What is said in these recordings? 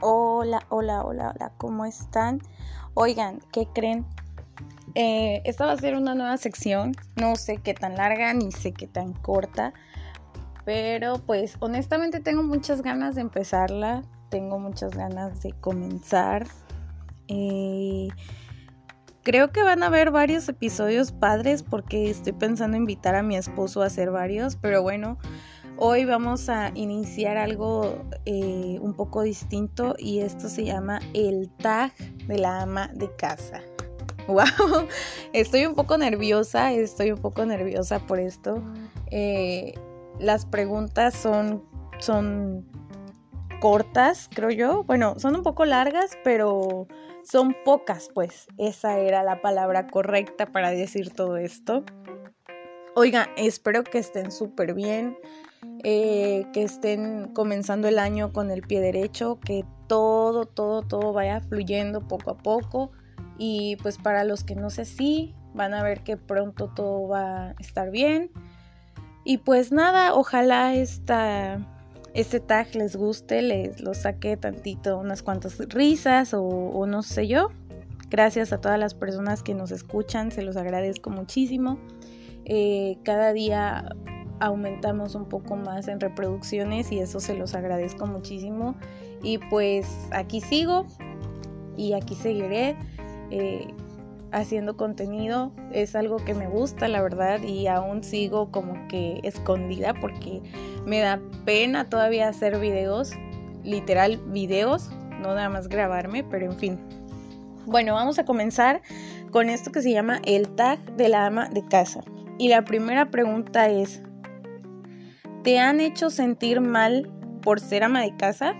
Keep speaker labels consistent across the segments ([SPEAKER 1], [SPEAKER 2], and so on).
[SPEAKER 1] Hola, hola, hola, hola, ¿cómo están? Oigan, ¿qué creen? Eh, esta va a ser una nueva sección, no sé qué tan larga ni sé qué tan corta, pero pues honestamente tengo muchas ganas de empezarla, tengo muchas ganas de comenzar. Eh, creo que van a haber varios episodios padres porque estoy pensando invitar a mi esposo a hacer varios, pero bueno. Hoy vamos a iniciar algo eh, un poco distinto y esto se llama el tag de la ama de casa. ¡Wow! Estoy un poco nerviosa, estoy un poco nerviosa por esto. Eh, las preguntas son, son cortas, creo yo. Bueno, son un poco largas, pero son pocas, pues. Esa era la palabra correcta para decir todo esto. Oiga, espero que estén súper bien. Eh, que estén comenzando el año con el pie derecho, que todo, todo, todo vaya fluyendo poco a poco. Y pues para los que no sé si, van a ver que pronto todo va a estar bien. Y pues nada, ojalá esta, este tag les guste, les lo saque tantito, unas cuantas risas o no sé yo. Gracias a todas las personas que nos escuchan, se los agradezco muchísimo. Eh, cada día aumentamos un poco más en reproducciones y eso se los agradezco muchísimo. Y pues aquí sigo y aquí seguiré eh, haciendo contenido. Es algo que me gusta, la verdad, y aún sigo como que escondida porque me da pena todavía hacer videos, literal videos, no nada más grabarme, pero en fin. Bueno, vamos a comenzar con esto que se llama el tag de la ama de casa. Y la primera pregunta es, ¿Te han hecho sentir mal por ser ama de casa?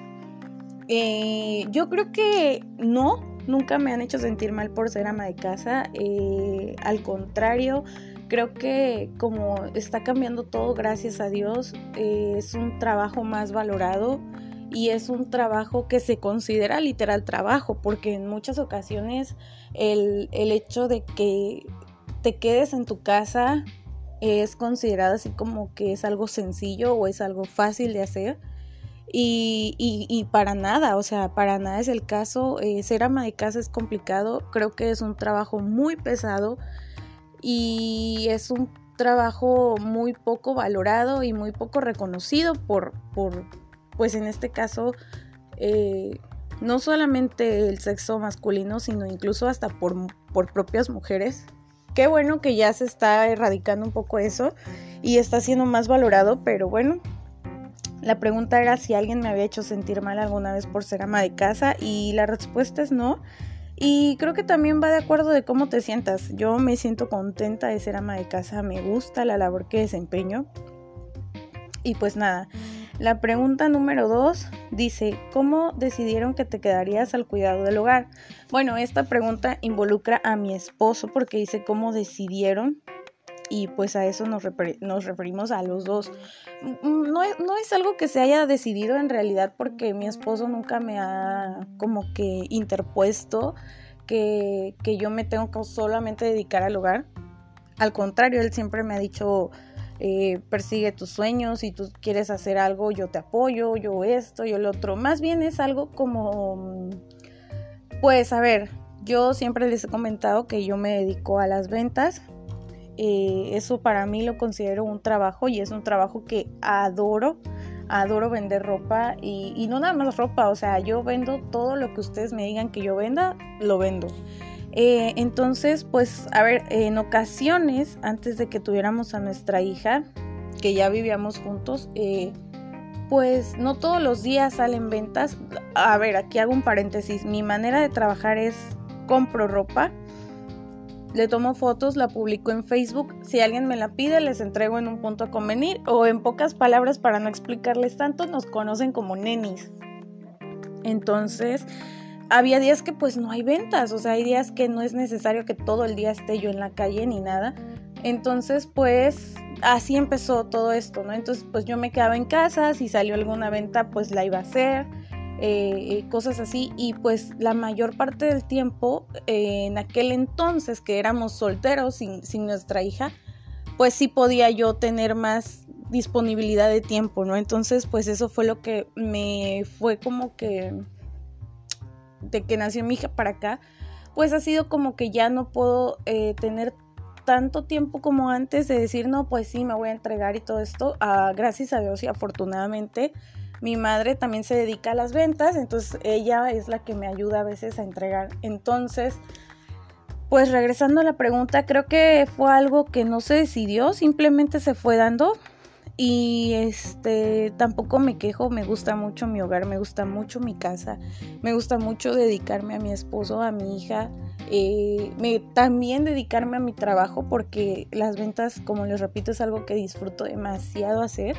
[SPEAKER 1] Eh, yo creo que no, nunca me han hecho sentir mal por ser ama de casa. Eh, al contrario, creo que como está cambiando todo, gracias a Dios, eh, es un trabajo más valorado y es un trabajo que se considera literal trabajo, porque en muchas ocasiones el, el hecho de que te quedes en tu casa es considerada así como que es algo sencillo o es algo fácil de hacer. Y, para nada, o sea, para nada es el caso. Eh, ser ama de casa es complicado, creo que es un trabajo muy pesado y es un trabajo muy poco valorado y muy poco reconocido por, por pues en este caso, eh, no solamente el sexo masculino, sino incluso hasta por, por propias mujeres qué bueno que ya se está erradicando un poco eso y está siendo más valorado, pero bueno, la pregunta era si alguien me había hecho sentir mal alguna vez por ser ama de casa y la respuesta es no. Y creo que también va de acuerdo de cómo te sientas. Yo me siento contenta de ser ama de casa, me gusta la labor que desempeño. Y pues nada, la pregunta número dos dice, ¿cómo decidieron que te quedarías al cuidado del hogar? Bueno, esta pregunta involucra a mi esposo porque dice cómo decidieron y pues a eso nos, referimos a los dos. Mm, no es, no es, algo que se haya decidido en realidad porque mi esposo nunca me ha como que interpuesto que, que yo me tengo que solamente dedicar al hogar. Al contrario, él siempre me ha dicho, eh, persigue tus sueños, si tú quieres hacer algo, yo te apoyo, yo esto, yo el otro. Más bien es algo como, pues a ver, yo siempre les he comentado que yo me dedico a las ventas. Eh, eso para mí lo considero un trabajo y es un trabajo que adoro. Adoro vender ropa y, y no nada más ropa, o sea, yo vendo todo lo que ustedes me digan que yo venda, lo vendo. Eh, entonces, pues, a ver, en ocasiones, antes de que tuviéramos a nuestra hija, que ya vivíamos juntos, eh, pues no todos los días salen ventas. A ver, aquí hago un paréntesis. Mi manera de trabajar es compro ropa, le tomo fotos, la publico en Facebook. Si alguien me la pide, les entrego en un punto a convenir. O en pocas palabras, para no explicarles tanto, nos conocen como nenis. Entonces, había días que pues no hay ventas, o sea, hay días que no es necesario que todo el día esté yo en la calle ni nada. Entonces, pues así empezó todo esto, ¿no? Entonces, pues yo me quedaba en casa, si salió alguna venta, pues la iba a hacer, eh, cosas así. Y pues la mayor parte del tiempo, eh, en aquel entonces que éramos solteros sin, sin nuestra hija, pues sí podía yo tener más disponibilidad de tiempo, ¿no? Entonces, pues eso fue lo que me fue como que de que nació mi hija para acá, pues ha sido como que ya no puedo eh, tener tanto tiempo como antes de decir, no, pues sí, me voy a entregar y todo esto. Ah, gracias a Dios y afortunadamente mi madre también se dedica a las ventas, entonces ella es la que me ayuda a veces a entregar. Entonces, pues regresando a la pregunta, creo que fue algo que no se decidió, simplemente se fue dando. Y este tampoco me quejo, me gusta mucho mi hogar, me gusta mucho mi casa, me gusta mucho dedicarme a mi esposo, a mi hija, eh, me, también dedicarme a mi trabajo porque las ventas, como les repito, es algo que disfruto demasiado hacer.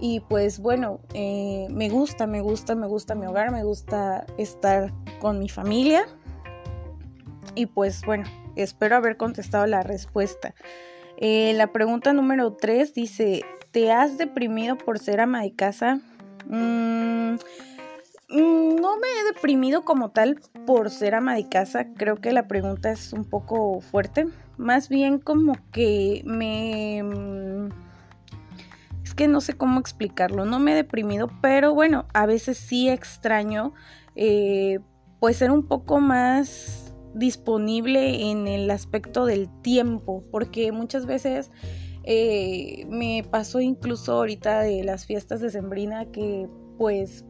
[SPEAKER 1] Y pues bueno, eh, me gusta, me gusta, me gusta mi hogar, me gusta estar con mi familia. Y pues bueno, espero haber contestado la respuesta. Eh, la pregunta número 3 dice, ¿te has deprimido por ser ama de casa? Mm, mm, no me he deprimido como tal por ser ama de casa. Creo que la pregunta es un poco fuerte. Más bien como que me... Mm, es que no sé cómo explicarlo. No me he deprimido, pero bueno, a veces sí extraño eh, pues ser un poco más disponible en el aspecto del tiempo, porque muchas veces eh, me pasó incluso ahorita de las fiestas de Sembrina que pues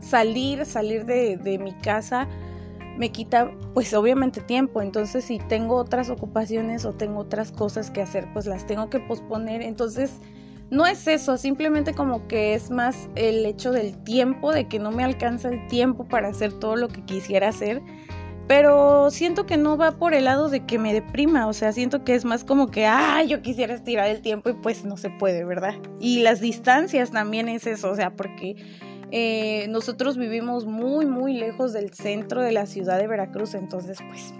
[SPEAKER 1] salir, salir de, de mi casa me quita pues obviamente tiempo, entonces si tengo otras ocupaciones o tengo otras cosas que hacer pues las tengo que posponer, entonces no es eso, simplemente como que es más el hecho del tiempo, de que no me alcanza el tiempo para hacer todo lo que quisiera hacer pero siento que no va por el lado de que me deprima, o sea, siento que es más como que, ah, yo quisiera estirar el tiempo y pues no se puede, ¿verdad? Y las distancias también es eso, o sea, porque eh, nosotros vivimos muy, muy lejos del centro de la ciudad de Veracruz, entonces pues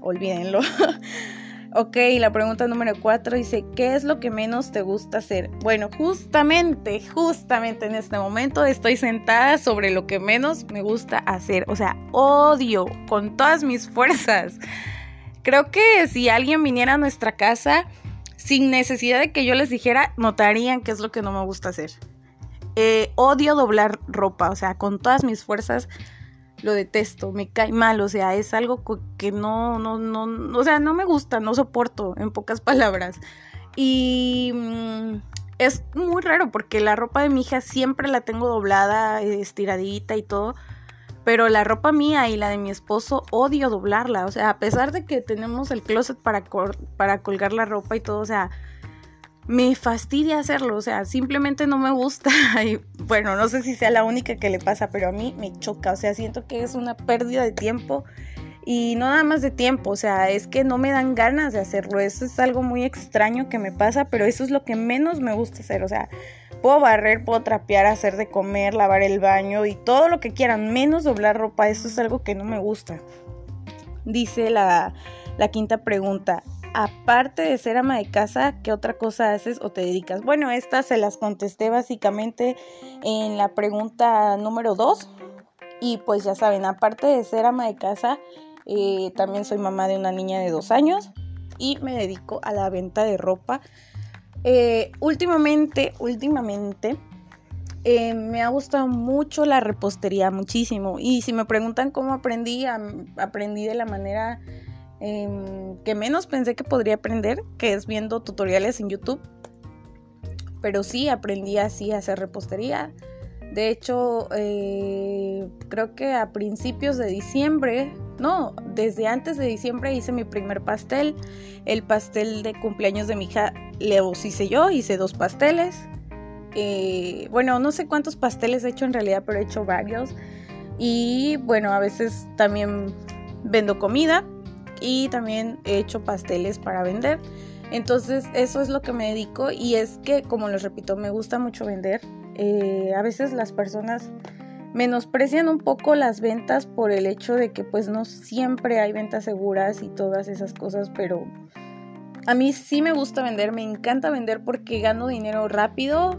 [SPEAKER 1] olvídenlo. Ok, la pregunta número cuatro dice, ¿qué es lo que menos te gusta hacer? Bueno, justamente, justamente en este momento estoy sentada sobre lo que menos me gusta hacer. O sea, odio con todas mis fuerzas. Creo que si alguien viniera a nuestra casa sin necesidad de que yo les dijera, notarían qué es lo que no me gusta hacer. Eh, odio doblar ropa, o sea, con todas mis fuerzas lo detesto, me cae mal, o sea, es algo que no, no, no, o sea, no me gusta, no soporto, en pocas palabras. Y mm, es muy raro porque la ropa de mi hija siempre la tengo doblada, estiradita y todo. Pero la ropa mía y la de mi esposo odio doblarla. O sea, a pesar de que tenemos el closet para, para colgar la ropa y todo, o sea, me fastidia hacerlo, o sea, simplemente no me gusta. Bueno, no sé si sea la única que le pasa, pero a mí me choca, o sea, siento que es una pérdida de tiempo y no nada más de tiempo, o sea, es que no me dan ganas de hacerlo. Eso es algo muy extraño que me pasa, pero eso es lo que menos me gusta hacer, o sea, puedo barrer, puedo trapear, hacer de comer, lavar el baño y todo lo que quieran, menos doblar ropa, eso es algo que no me gusta. Dice la, la quinta pregunta, aparte de ser ama de casa, ¿qué otra cosa haces o te dedicas? Bueno, estas se las contesté básicamente en la pregunta número 2. Y pues ya saben, aparte de ser ama de casa, eh, también soy mamá de una niña de dos años y me dedico a la venta de ropa. Eh, últimamente, últimamente, eh, me ha gustado mucho la repostería, muchísimo. Y si me preguntan cómo aprendí, aprendí de la manera Em, que menos pensé que podría aprender, que es viendo tutoriales en YouTube. Pero sí, aprendí así a hacer repostería. De hecho, eh, creo que a principios de diciembre, no, desde antes de diciembre hice mi primer pastel. El pastel de cumpleaños de mi hija le hice yo, hice dos pasteles. Eh, bueno, no sé cuántos pasteles he hecho en realidad, pero he hecho varios. Y bueno, a veces también vendo comida y también he hecho pasteles para vender. Entonces eso es lo que me dedico y es que, como les repito, me gusta mucho vender. Eh, a veces las personas menosprecian un poco las ventas por el hecho de que pues no siempre hay ventas seguras y todas esas cosas, pero a mí sí me gusta vender, me encanta vender porque gano dinero rápido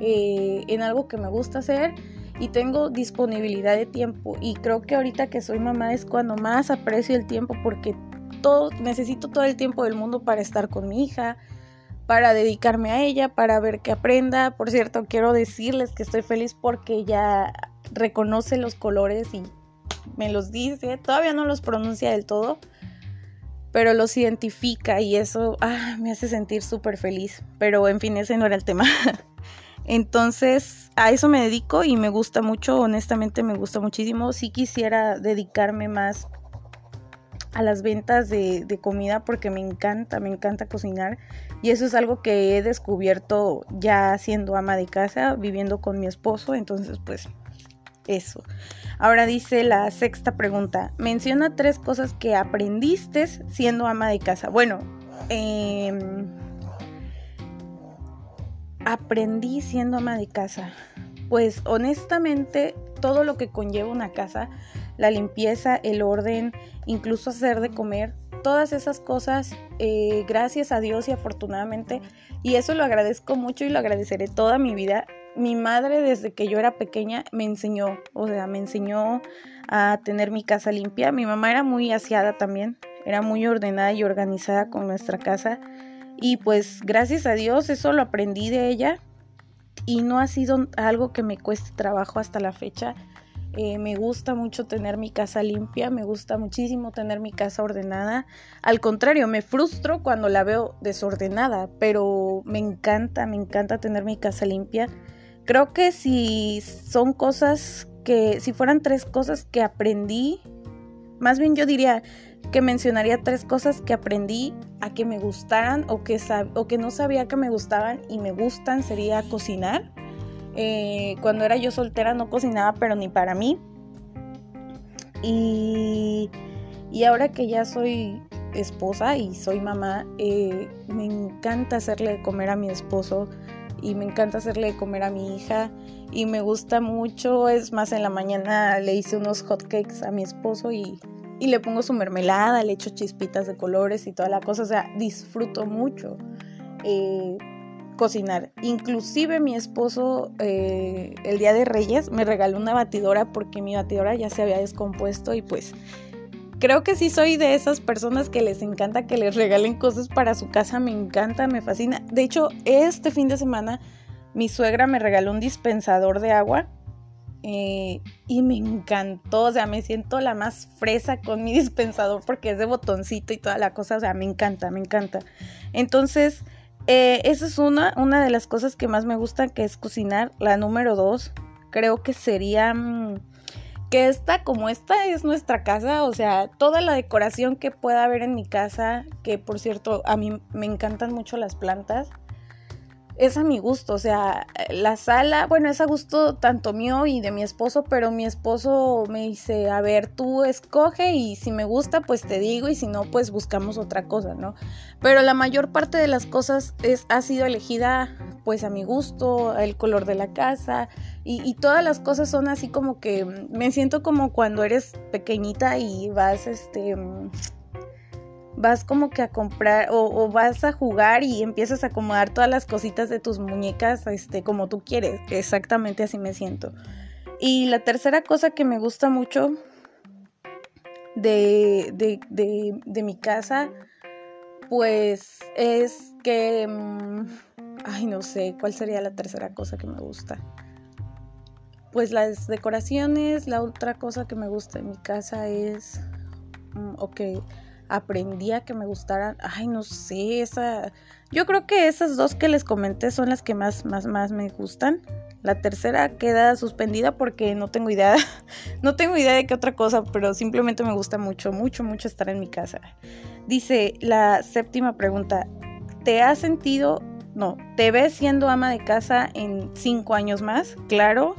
[SPEAKER 1] eh, en algo que me gusta hacer y tengo disponibilidad de tiempo y creo que ahorita que soy mamá es cuando más aprecio el tiempo porque todo necesito todo el tiempo del mundo para estar con mi hija, para dedicarme a ella, para ver que aprenda. Por cierto, quiero decirles que estoy feliz porque ya reconoce los colores y me los dice. Todavía no los pronuncia del todo, pero los identifica y eso ah, me hace sentir súper feliz. Pero en fin, ese no era el tema. Entonces, a eso me dedico y me gusta mucho, honestamente me gusta muchísimo. Si quisiera dedicarme más a las ventas de, de, comida porque me encanta, me encanta cocinar y eso es algo que he descubierto ya siendo ama de casa, viviendo con mi esposo, entonces pues eso. Ahora dice la sexta pregunta, menciona tres cosas que aprendiste siendo ama de casa. Bueno, eh, aprendí siendo ama de casa. Pues honestamente todo lo que conlleva una casa, la limpieza, el orden, incluso hacer de comer, todas esas cosas, eh, gracias a Dios y afortunadamente, y eso lo agradezco mucho y lo agradeceré toda mi vida. Mi madre desde que yo era pequeña me enseñó, o sea, me enseñó a tener mi casa limpia. Mi mamá era muy aseada también, era muy ordenada y organizada con nuestra casa. Y pues gracias a Dios eso lo aprendí de ella y no ha sido algo que me cueste trabajo hasta la fecha. Eh, me gusta mucho tener mi casa limpia, me gusta muchísimo tener mi casa ordenada. Al contrario, me frustro cuando la veo desordenada, pero me encanta, me encanta tener mi casa limpia. Creo que si son cosas que, si fueran tres cosas que aprendí, más bien yo diría que mencionaría tres cosas que aprendí a que me gustaran o que, o que no sabía que me gustaban y me gustan, sería cocinar eh, cuando era yo soltera no cocinaba, pero ni para mí. Y, y ahora que ya soy esposa y soy mamá, eh, me encanta hacerle de comer a mi esposo y me encanta hacerle de comer a mi hija y me gusta mucho. Es más, en la mañana le hice unos hot cakes a mi esposo y, y le pongo su mermelada, le echo chispitas de colores y toda la cosa. O sea, disfruto mucho. Eh, cocinar. Inclusive mi esposo eh, el día de Reyes me regaló una batidora porque mi batidora ya se había descompuesto y pues creo que sí soy de esas personas que les encanta que les regalen cosas para su casa, me encanta, me fascina. De hecho, este fin de semana mi suegra me regaló un dispensador de agua eh, y me encantó, o sea, me siento la más fresa con mi dispensador porque es de botoncito y toda la cosa, o sea, me encanta, me encanta. Entonces, eh, esa es una, una de las cosas que más me gusta, que es cocinar. La número dos, creo que sería mm, que esta, como esta es nuestra casa, o sea, toda la decoración que pueda haber en mi casa, que por cierto, a mí me encantan mucho las plantas es a mi gusto, o sea, la sala, bueno, es a gusto tanto mío y de mi esposo, pero mi esposo me dice, a ver, tú escoge y si me gusta, pues te digo y si no, pues buscamos otra cosa, ¿no? Pero la mayor parte de las cosas es, ha sido elegida pues a mi gusto, el color de la casa y, y todas las cosas son así como que me siento como cuando eres pequeñita y vas, este vas como que a comprar o, vas a jugar y empiezas a acomodar todas las cositas de tus muñecas este, como tú quieres. Exactamente así me siento. Y la tercera cosa que me gusta mucho de, de, mi casa, pues es que... Mm, ay, no sé, ¿cuál sería la tercera cosa que me gusta? Pues las decoraciones, la otra cosa que me gusta de mi casa es... Mm, ok aprendí a que me gustaran, ay, no sé, esa, yo creo que esas dos que les comenté son las que más, más, más me gustan. La tercera queda suspendida porque no tengo idea, no tengo idea de qué otra cosa, pero simplemente me gusta mucho, mucho, mucho estar en mi casa. Dice la séptima pregunta, ¿te has sentido, no, te ves siendo ama de casa en cinco años más? Claro.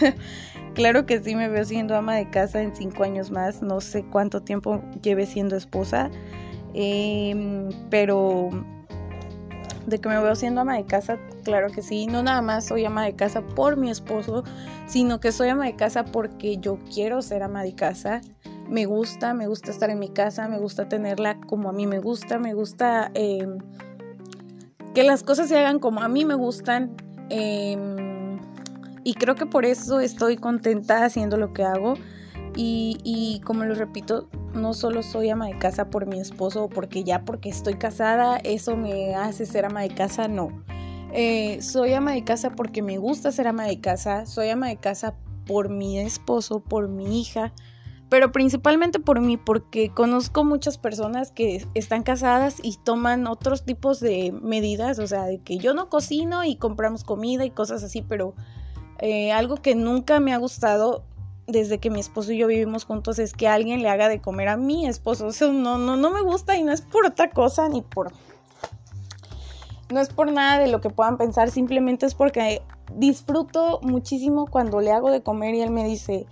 [SPEAKER 1] Claro que sí me veo siendo ama de casa en cinco años más, no sé cuánto tiempo lleve siendo esposa, em, pero de que me veo siendo ama de casa, claro que sí, no nada más soy ama de casa por mi esposo, sino que soy ama de casa porque yo quiero ser ama de casa, me gusta, me gusta estar en mi casa, me gusta tenerla como a mí me gusta, me gusta em, que las cosas se hagan como a mí me gustan. Eh, y creo que por eso estoy contenta haciendo lo que hago. Y, como lo repito, no solo soy ama de casa por mi esposo o porque ya porque estoy casada, eso me hace ser ama de casa, no. Eh, soy ama de casa porque me gusta ser ama de casa, soy ama de casa por mi esposo, por mi hija, pero principalmente por mí, porque conozco muchas personas que están casadas y toman otros tipos de medidas, o sea, de que yo no cocino y compramos comida y cosas así, pero eh, algo que nunca me ha gustado desde que mi esposo y yo vivimos juntos es que alguien le haga de comer a mi esposo. O sea, no, no, no me gusta y no es por otra cosa ni por... No es por nada de lo que puedan pensar, simplemente es porque disfruto muchísimo cuando le hago de comer y él me dice,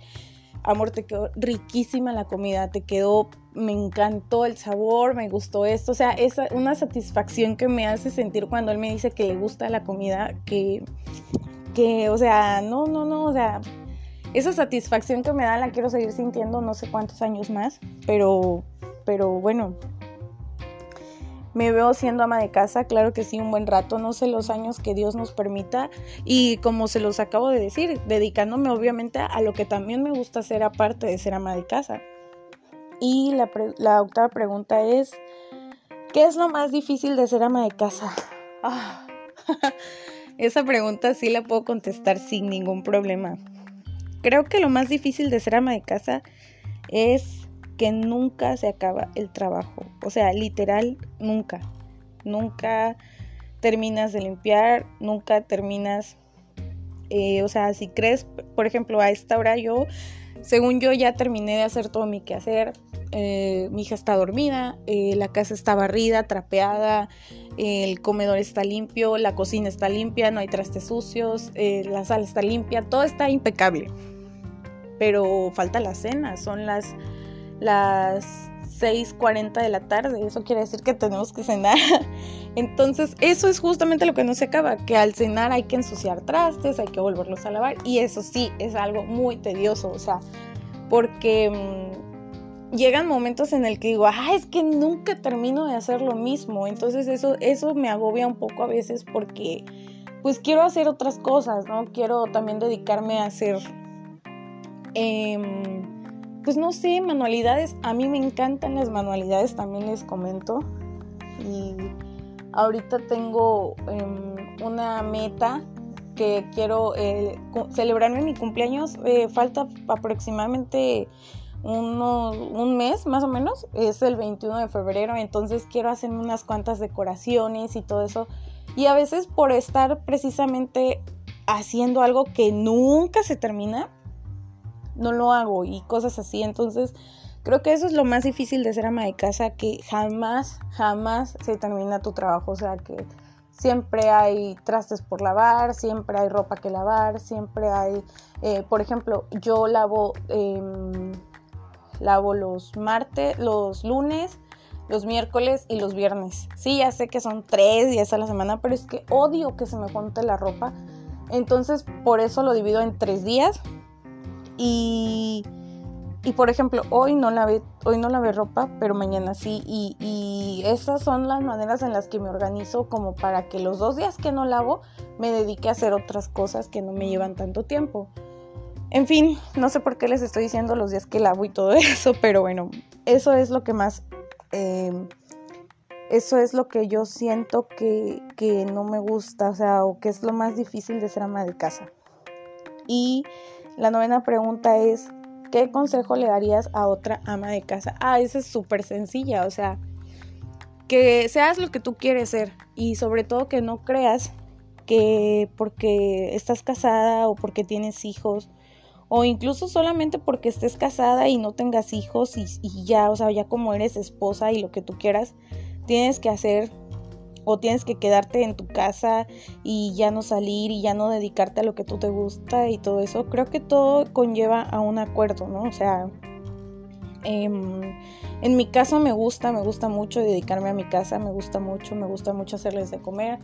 [SPEAKER 1] amor, te quedó riquísima la comida, te quedó, me encantó el sabor, me gustó esto. O sea, es una satisfacción que me hace sentir cuando él me dice que le gusta la comida, que, que, o sea, no, no, no, o sea, esa satisfacción que me da la quiero seguir sintiendo no sé cuántos años más, pero, pero bueno, me veo siendo ama de casa, claro que sí, un buen rato, no sé los años que Dios nos permita y como se los acabo de decir, dedicándome obviamente a lo que también me gusta hacer aparte de ser ama de casa. Y la, la octava pregunta es, ¿qué es lo más difícil de ser ama de casa? Ah, esa pregunta sí la puedo contestar sin ningún problema. Creo que lo más difícil de ser ama de casa es que nunca se acaba el trabajo. O sea, literal, nunca. Nunca terminas de limpiar, nunca terminas... Eh, o sea, si crees, por ejemplo, a esta hora yo, según yo ya terminé de hacer todo mi quehacer, eh, mi hija está dormida, eh, la casa está barrida, trapeada, el comedor está limpio, la cocina está limpia, no hay trastes sucios, eh, la sala está limpia, todo está impecable. Pero falta la cena, son las, las 6.40 de la tarde, eso quiere decir que tenemos que cenar. Entonces, eso es justamente lo que no se acaba, que al cenar hay que ensuciar trastes, hay que volverlos a lavar y eso sí, es algo muy tedioso, o sea, porque... Mm, llegan momentos en el que digo, ah, es que nunca termino de hacer lo mismo. Entonces eso, eso me agobia un poco a veces porque pues quiero hacer otras cosas, ¿no? Quiero también dedicarme a hacer, em, pues no sé, manualidades. A mí me encantan las manualidades, también les comento. Y ahorita tengo em, una meta que quiero eh, celebrarme mi cumpleaños. Eh, falta aproximadamente un mes más o menos, es el 21 de febrero, entonces quiero hacerme unas cuantas decoraciones y todo eso. Y a veces por estar precisamente haciendo algo que nunca se termina, no lo hago y cosas así. Entonces creo que eso es lo más difícil de ser ama de casa, que jamás, jamás se termina tu trabajo. O sea que siempre hay trastes por lavar, siempre hay ropa que lavar, siempre hay, eh, por ejemplo, yo lavo... Em, Lavo los martes, los lunes, los miércoles y los viernes. Sí, ya sé que son tres días a la semana, pero es que odio que se me junte la ropa. Entonces, por eso lo divido en tres días. Y, y por ejemplo, hoy no lavé, hoy no lavé ropa, pero mañana sí. Y, y esas son las maneras en las que me organizo como para que los dos días que no lavo me dedique a hacer otras cosas que no me llevan tanto tiempo. En fin, no sé por qué les estoy diciendo los días que lavo y todo eso, pero bueno, eso es lo que más... Em, eso es lo que yo siento que, que no me gusta, o sea, o que es lo más difícil de ser ama de casa. Y la novena pregunta es, ¿qué consejo le darías a otra ama de casa? Ah, esa es súper sencilla, o sea, que seas lo que tú quieres ser y sobre todo que no creas que porque estás casada o porque tienes hijos o incluso solamente porque estés casada y no tengas hijos y, ya, o sea, ya como eres esposa y lo que tú quieras, tienes que hacer o tienes que quedarte en tu casa y ya no salir y ya no dedicarte a lo que tú te gusta y todo eso. Creo que todo conlleva a un acuerdo, ¿no? O sea, em, en mi caso me gusta, me gusta mucho dedicarme a mi casa, me gusta mucho, me gusta mucho hacerles de comer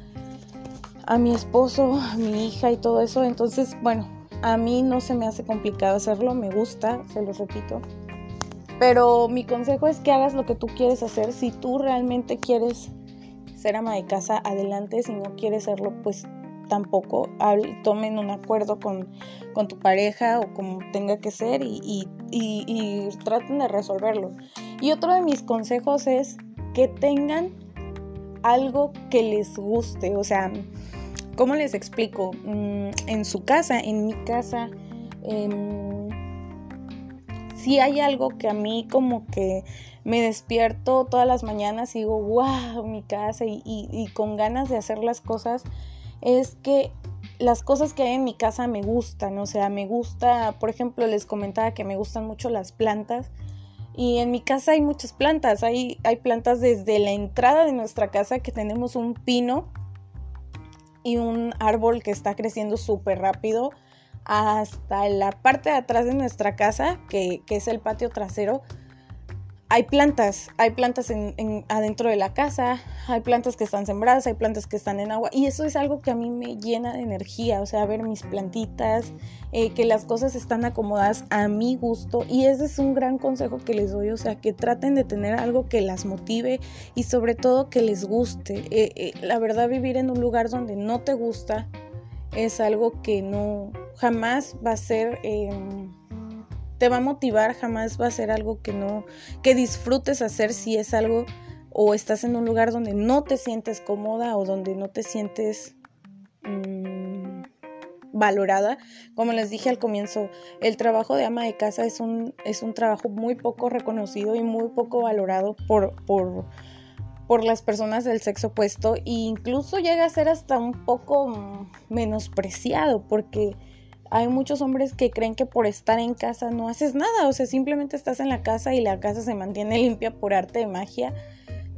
[SPEAKER 1] a mi esposo, a mi hija y todo eso. Entonces, bueno, a mí no se me hace complicado hacerlo, me gusta, se lo repito. Pero mi consejo es que hagas lo que tú quieres hacer. Si tú realmente quieres ser ama de casa, adelante. Si no quieres serlo, pues tampoco. Tomen un acuerdo con, tu pareja o como tenga que ser y, y traten de resolverlo. Y otro de mis consejos es que tengan algo que les guste. O sea, ¿Cómo les explico? Mm, en su casa, en mi casa, Em, si hay algo que a mí como que me despierto todas las mañanas y digo, wow, mi casa y, con ganas de hacer las cosas, es que las cosas que hay en mi casa me gustan, o sea, me gusta, por ejemplo, les comentaba que me gustan mucho las plantas y en mi casa hay muchas plantas, hay, hay plantas desde la entrada de nuestra casa que tenemos un pino y un árbol que está creciendo súper rápido hasta la parte de atrás de nuestra casa, que, que es el patio trasero hay plantas, hay plantas en, adentro de la casa, hay plantas que están sembradas, hay plantas que están en agua y eso es algo que a mí me llena de energía, o sea, ver mis plantitas, eh, que las cosas están acomodadas a mi gusto y ese es un gran consejo que les doy, o sea, que traten de tener algo que las motive y sobre todo que les guste. Eh, eh, la verdad, vivir en un lugar donde no te gusta es algo que no jamás va a ser em, te va a motivar, jamás va a ser algo que no, que disfrutes hacer si es algo o estás en un lugar donde no te sientes cómoda o donde no te sientes mm, valorada. Como les dije al comienzo, el trabajo de ama de casa es un, es un trabajo muy poco reconocido y muy poco valorado por, por, por las personas del sexo opuesto e incluso llega a ser hasta un poco menospreciado porque hay muchos hombres que creen que por estar en casa no haces nada, o sea, simplemente estás en la casa y la casa se mantiene limpia por arte de magia.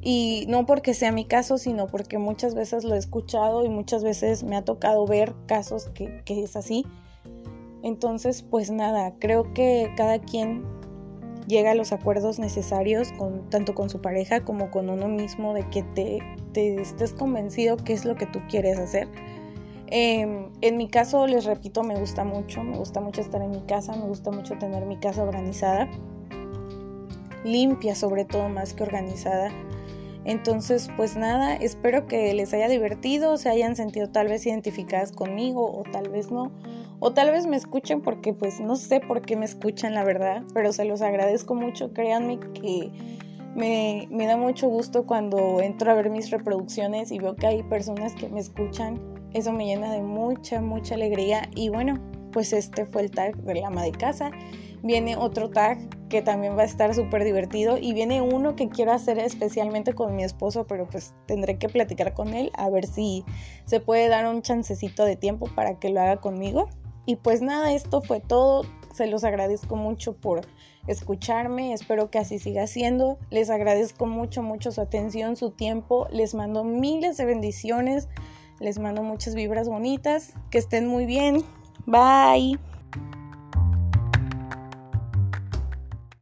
[SPEAKER 1] Y no porque sea mi caso, sino porque muchas veces lo he escuchado y muchas veces me ha tocado ver casos que, es así. Entonces, pues nada, creo que cada quien llega a los acuerdos necesarios con, tanto con su pareja como con uno mismo de que te, te estés convencido qué es lo que tú quieres hacer Em, en mi caso, les repito, me gusta mucho, me gusta mucho estar en mi casa, me gusta mucho tener mi casa organizada, limpia sobre todo más que organizada. Entonces, pues nada, espero que les haya divertido, se hayan sentido tal vez identificadas conmigo o tal vez no. O tal vez me escuchen porque pues no sé por qué me escuchan la verdad, pero se los agradezco mucho. Créanme que me, me da mucho gusto cuando entro a ver mis reproducciones y veo que hay personas que me escuchan eso me llena de mucha, mucha alegría. Y bueno, pues este fue el tag del ama de casa. Viene otro tag que también va a estar súper divertido. Y viene uno que quiero hacer especialmente con mi esposo, pero pues tendré que platicar con él a ver si se puede dar un chancecito de tiempo para que lo haga conmigo. Y pues nada, esto fue todo. Se los agradezco mucho por escucharme, espero que así siga siendo. Les agradezco mucho, mucho su atención, su tiempo. Les mando miles de bendiciones. Les mando muchas vibras bonitas. Que estén muy bien. Bye.